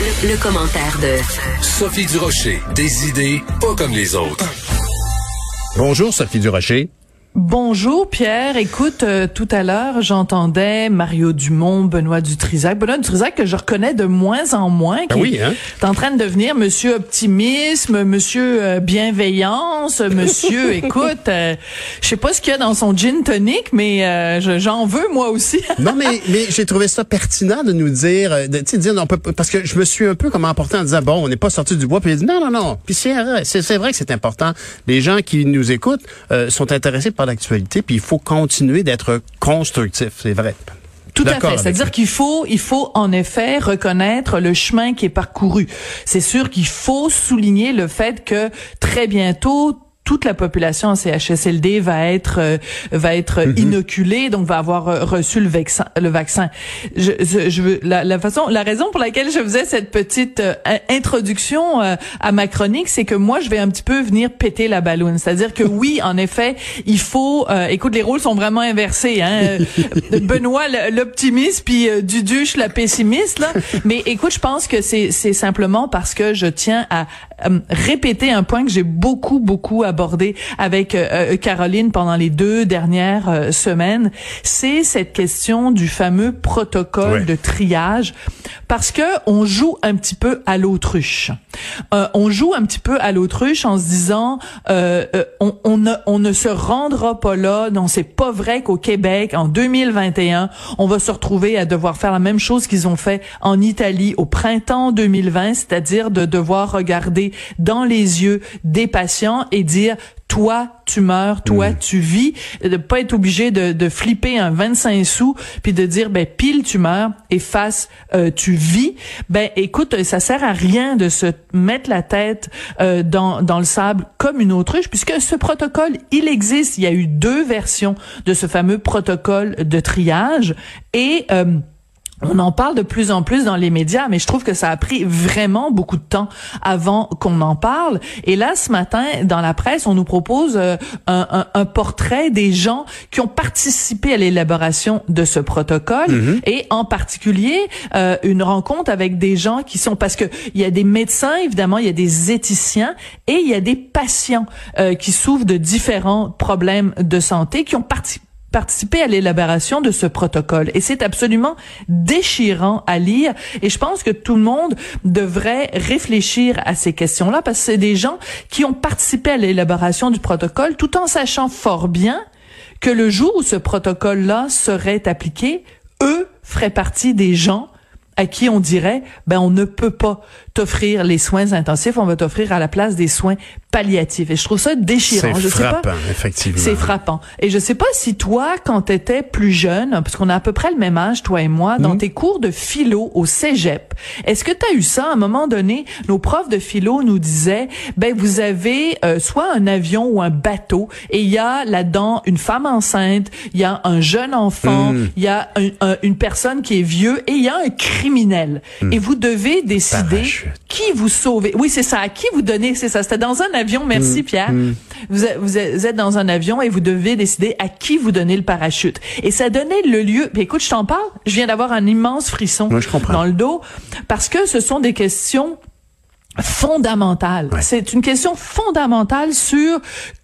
Le, le commentaire de Sophie Durocher. Des idées pas comme les autres. Bonjour Sophie Durocher. Bonjour Pierre, écoute, euh, tout à l'heure j'entendais Mario Dumont, Benoît Dutrisac, Benoît Dutrisac que je reconnais de moins en moins, Ben qui oui, hein? est en train de devenir Monsieur Optimisme, Monsieur euh, Bienveillance, Monsieur, écoute, euh, je sais pas ce qu'il y a dans son gin tonic, mais euh, je- j'en veux moi aussi. Non, mais, mais j'ai trouvé ça pertinent de nous dire, euh, de, dire, on peut, parce que je me suis un peu comme emporté en disant, bon, on n'est pas sorti du bois, puis il dit, non, non, non. Puis c'est vrai, c'est c'est vrai que c'est important. Les gens qui nous écoutent euh, sont intéressés par l'actualité, puis il faut continuer d'être constructif, c'est vrai. Tout à fait. C'est-à-dire qu'il faut, il faut en effet reconnaître le chemin qui est parcouru. C'est sûr qu'il faut souligner le fait que très bientôt toute la population en CHSLD va être euh, va être Mm-hmm. inoculée donc va avoir euh, reçu le vaccin le vaccin. Je, je, je veux la, la façon la raison pour laquelle je faisais cette petite euh, introduction euh, à ma chronique c'est que moi je vais un petit peu venir péter la balloune. C'est-à-dire que oui en effet il faut euh, écoute les rôles sont vraiment inversés hein. Benoît l'optimiste puis Duduche la pessimiste là. Mais écoute je pense que c'est simplement parce que je tiens à euh, répéter un point que j'ai beaucoup beaucoup abordé avec euh, euh, Caroline pendant les deux dernières euh, semaines c'est cette question du fameux protocole Ouais. de triage parce que on joue un petit peu à l'autruche. Euh, on joue un petit peu à l'autruche en se disant on, on ne on ne se rendra pas là. Non, c'est pas vrai qu'au Québec en 2021 on va se retrouver à devoir faire la même chose qu'ils ont fait en Italie au printemps 2020, c'est-à-dire de devoir regarder dans les yeux des patients et dire toi tu meurs, toi tu vis, de pas être obligé de, de flipper un 25 sous puis de dire ben pile tu meurs et face euh, tu vis. Ben écoute, ça sert à rien de se mettre la tête euh, dans dans le sable comme une autruche puisque ce protocole il existe. Il y a eu deux versions de ce fameux protocole de triage et euh, on en parle de plus en plus dans les médias, mais je trouve que ça a pris vraiment beaucoup de temps avant qu'on en parle. Et là, ce matin, dans la presse, on nous propose euh, un, un- un portrait des gens qui ont participé à l'élaboration de ce protocole, et en particulier euh, une rencontre avec des gens qui sont parce que il y a des médecins, évidemment, il y a des éthiciens et il y a des patients euh, qui souffrent de différents problèmes de santé qui ont participé participer à l'élaboration de ce protocole. Et c'est absolument déchirant à lire. Et je pense que tout le monde devrait réfléchir à ces questions-là parce que c'est des gens qui ont participé à l'élaboration du protocole tout en sachant fort bien que le jour où ce protocole-là serait appliqué, eux feraient partie des gens à qui on dirait, ben on ne peut pas t'offrir les soins intensifs, on va t'offrir à la place des soins palliatifs. Et je trouve ça déchirant. C'est Je sais pas- frappant, effectivement. c'est frappant. Et je sais pas si toi, quand t'étais plus jeune, parce qu'on a à peu près le même âge, toi et moi, dans tes cours de philo au cégep, est-ce que t'as eu ça? À un moment donné? Nos profs de philo nous disaient, ben vous avez euh, soit un avion ou un bateau, et il y a là-dedans une femme enceinte, il y a un jeune enfant, Mhm. il y a un- un- une personne qui est vieux, et il y a un criminel. Et vous devez décider Qui vous sauvez? Oui, c'est ça. À qui vous donnez, c'est ça. C'était dans un avion. Mm. Merci, Pierre. Vous, êtes- vous vous êtes dans un avion et vous devez décider à qui vous donnez le parachute. Et ça donnait le lieu. Puis écoute, je t'en parle. Je viens d'avoir un immense frisson Oui, je comprends. dans le dos parce que ce sont des questions fondamentales. Ouais. C'est une question fondamentale sur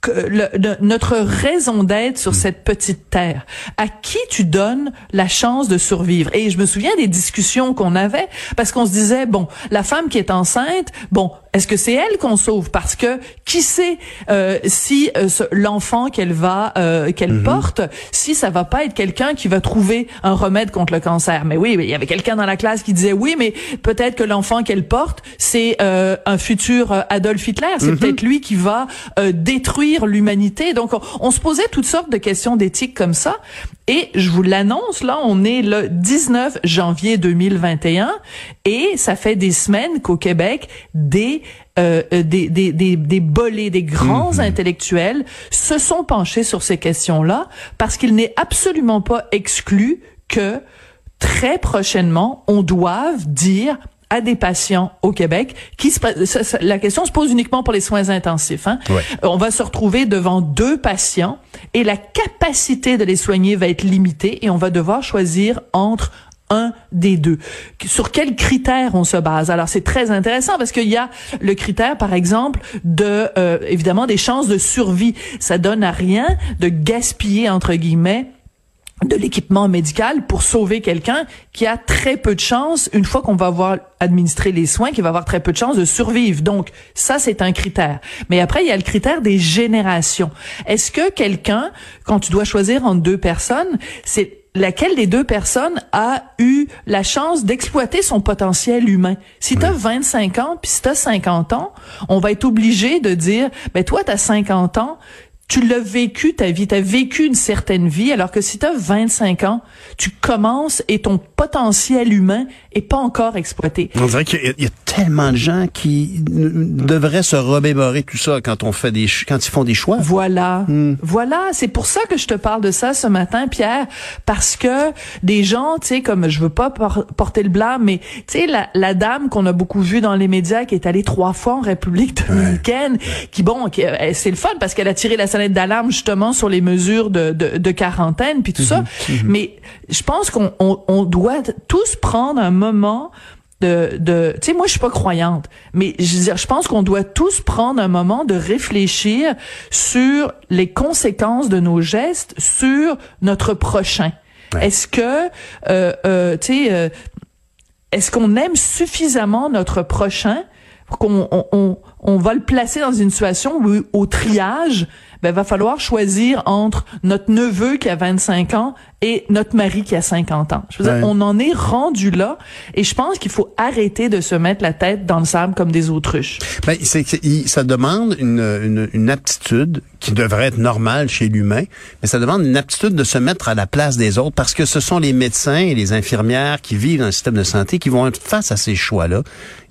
que le- notre raison d'être sur cette petite terre. À qui tu donnes la chance de survivre? Et je me souviens des discussions qu'on avait parce qu'on se disait, bon, la femme qui est enceinte, bon, est-ce que c'est elle qu'on sauve? Parce que qui sait euh, si euh, l'enfant qu'elle va euh, qu'elle Mhm. porte, si ça va pas être quelqu'un qui va trouver un remède contre le cancer? Mais oui, mais il y avait quelqu'un dans la classe qui disait oui, mais peut-être que l'enfant qu'elle porte, c'est euh, un futur euh, Adolf Hitler. C'est peut-être lui qui va euh, détruire l'humanité. Donc on, on se posait toutes sortes de questions d'éthique comme ça. Et je vous l'annonce, là, on est le 19 janvier 2021 et ça fait des semaines qu'au Québec, des euh, euh, des, des, des, des bolés, des grands intellectuels se sont penchés sur ces questions-là parce qu'il n'est absolument pas exclu que très prochainement, on doive dire à des patients au Québec qui se, la question se pose uniquement pour les soins intensifs. Hein? Ouais. On va se retrouver devant deux patients et la capacité de les soigner va être limitée et on va devoir choisir entre un des deux. Sur quels critères on se base? Alors c'est très intéressant parce qu'il y a le critère par exemple de euh, évidemment des chances de survie. Ça donne à rien de gaspiller entre guillemets de l'équipement médical pour sauver quelqu'un qui a très peu de chances, une fois qu'on va avoir administré les soins, qui va avoir très peu de chances de survivre. Donc, ça, c'est un critère. Mais après, il y a le critère des générations. Est-ce que quelqu'un, quand tu dois choisir entre deux personnes, c'est laquelle des deux personnes a eu la chance d'exploiter son potentiel humain? Si tu as 25 ans puis si tu as 50 ans, on va être obligé de dire ben toi tu as 50 ans, tu l'as vécu ta vie, tu as vécu une certaine vie, alors que si tu as 25 ans, tu commences et ton potentiel humain est pas encore exploité. On dirait qu'il y, a- il y a tellement de gens qui devraient se remémorer tout ça quand on fait des quand ils font des choix. Voilà. Voilà. C'est pour ça que je te parle de ça ce matin, Pierre, parce que des gens, tu sais, comme je veux pas por- porter le blâme, mais tu sais, la, la dame qu'on a beaucoup vue dans les médias, qui est allée trois fois en République dominicaine, qui bon, qui, euh, c'est le fun parce qu'elle a tiré la sonnette d'alarme justement sur les mesures de, de, de quarantaine puis tout ça. Mais je pense qu'on on, on doit tous prendre un moment de, de tu sais moi je suis pas croyante mais je veux dire, je pense qu'on doit tous prendre un moment de réfléchir sur les conséquences de nos gestes sur notre prochain. Est-ce que euh, euh, tu sais euh, est-ce qu'on aime suffisamment notre prochain pour qu'on on, on, on va le placer dans une situation où au triage ben va falloir choisir entre notre neveu qui a 25 ans et notre mari qui a 50 ans. Je veux Ouais. dire, on en est rendu là et je pense qu'il faut arrêter de se mettre la tête dans le sable comme des autruches. Ben, c'est, ça demande une, une, une aptitude qui devrait être normale chez l'humain, mais ça demande une aptitude de se mettre à la place des autres parce que ce sont les médecins et les infirmières qui vivent dans le système de santé qui vont être face à ces choix-là.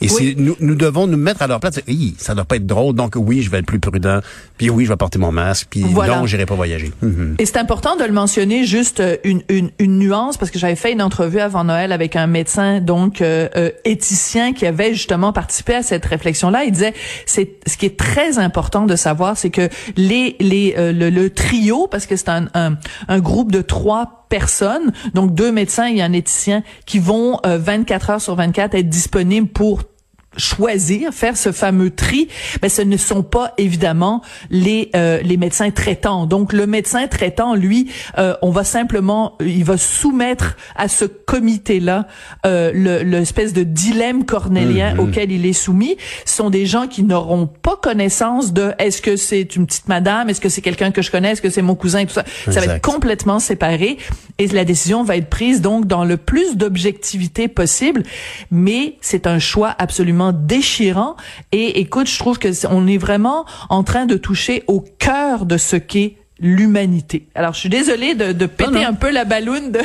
Et Oui. nous, nous devons nous mettre à leur place. Oui, ça doit pas être drôle, donc oui, je vais être plus prudent. Puis oui, je vais porter mon masque. Puis Voilà. non, j'irai pas voyager. Et c'est important de le mentionner juste euh, une, une, une nuance parce que j'avais fait une entrevue avant Noël avec un médecin donc euh, euh, éthicien qui avait justement participé à cette réflexion là. Il disait c'est ce qui est très important de savoir c'est que les les euh, le, le trio parce que c'est un, un un groupe de trois personnes donc deux médecins et un éthicien qui vont euh, 24 heures sur 24 être disponibles pour choisir, faire ce fameux tri, mais ce ne sont pas évidemment les euh, les médecins traitants. Donc le médecin traitant, lui, euh, on va simplement, il va soumettre à ce comité-là euh, le l'espèce de dilemme cornélien auquel il est soumis. Ce sont des gens qui n'auront pas connaissance de est-ce que c'est une petite madame, est-ce que c'est quelqu'un que je connais, est-ce que c'est mon cousin, et tout ça. Ça va être complètement séparé et la décision va être prise donc dans le plus d'objectivité possible. Mais c'est un choix absolument déchirant. Et écoute, je trouve que on est vraiment en train de toucher au cœur de ce qu'est l'humanité. Alors, je suis désolée de, de péter non. un peu la balloune de,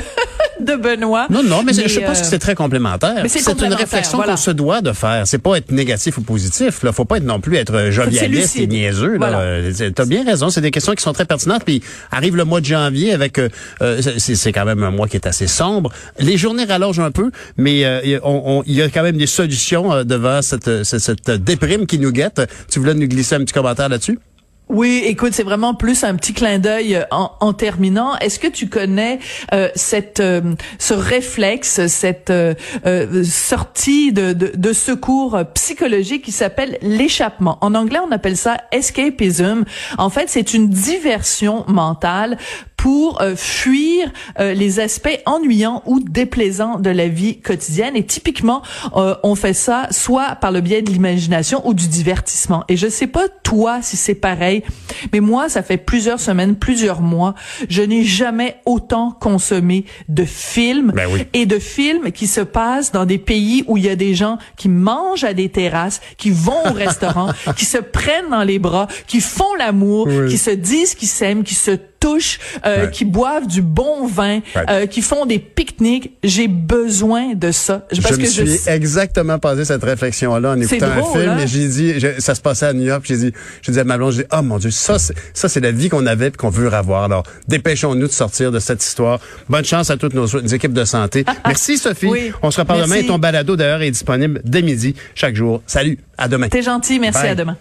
de Benoît. Non, non, mais, je je pense euh, que c'est très complémentaire. mais c'est une réflexion voilà. qu'on se doit de faire. C'est pas être négatif ou positif. Là, faut pas être non plus être jovialiste et niaiseux. Voilà. Là, t'as bien raison. C'est des questions qui sont très pertinentes. Puis arrive le mois de janvier avec, euh, euh, c'est quand même un mois qui est assez sombre. Les journées rallongent un peu, mais euh, il y a- on- on- y a quand même des solutions euh, devant cette, cette, cette déprime qui nous guette. Tu voulais nous glisser un petit commentaire là-dessus? Oui, écoute, c'est vraiment plus un petit clin d'œil euh, en, en terminant. Est-ce que tu connais euh, cette euh, ce réflexe, cette euh, euh, sortie de, de, de secours psychologique qui s'appelle l'échappement? En anglais, on appelle ça escapism. En fait, c'est une diversion mentale pour euh, fuir euh, les aspects ennuyants ou déplaisants de la vie quotidienne. Et typiquement, euh, on fait ça soit par le biais de l'imagination ou du divertissement. Et je sais pas toi si c'est pareil, mais moi, ça fait plusieurs semaines, plusieurs mois, je n'ai jamais autant consommé de films Ben oui. et de films qui se passent dans des pays où il y a des gens qui mangent à des terrasses, qui vont au restaurant, qui se prennent dans les bras, qui font l'amour, Oui. qui se disent qu'ils s'aiment, qui se touchent, euh, Ouais. qui boivent du bon vin, Ouais. euh, qui font des pique-niques. J'ai besoin de ça. Parce je que me je suis exactement posé cette réflexion-là en écoutant un drôle, film hein? et j'ai dit, je- ça se passait à New York, j'ai dit, j'ai dit à ma blonde, j'ai dit, oh mon Dieu, ça, c'est, ça, c'est la vie qu'on avait et qu'on veut revoir. Alors, dépêchons-nous de sortir de cette histoire. Bonne chance à toutes nos équipes de santé. Merci Sophie. Oui. On se reparle Merci. demain. Ton balado d'ailleurs est disponible dès midi chaque jour. Salut. À demain. T'es gentil. Merci. Bye. À demain.